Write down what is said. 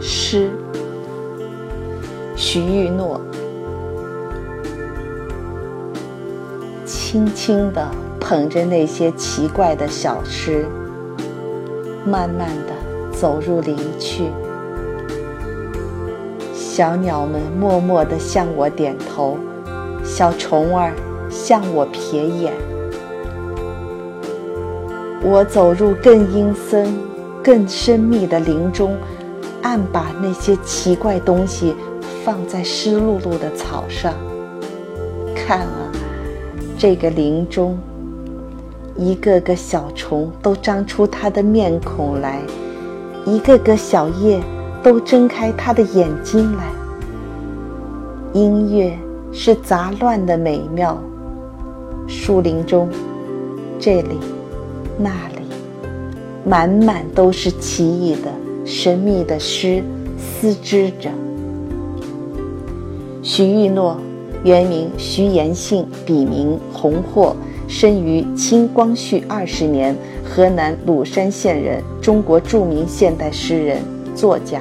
诗。徐玉诺，轻轻地捧着那些奇怪的小诗，慢慢地走入林去。小鸟们默默地向我点头，小虫儿向我瞥眼。我走入更阴森、更深密的林中，暗把那些奇怪东西放在湿漉漉的草上。看啊，这个林中，一个个小虫都张出它的面孔来，一个个小叶。都睁开它的眼睛来。音乐是杂乱的美妙，树林中，这里，那里，满满都是奇异的、神秘的诗，思织着。徐玉诺，原名徐延信，笔名洪霍，生于清光绪二十年，河南鲁山县人，中国著名现代诗人、作家。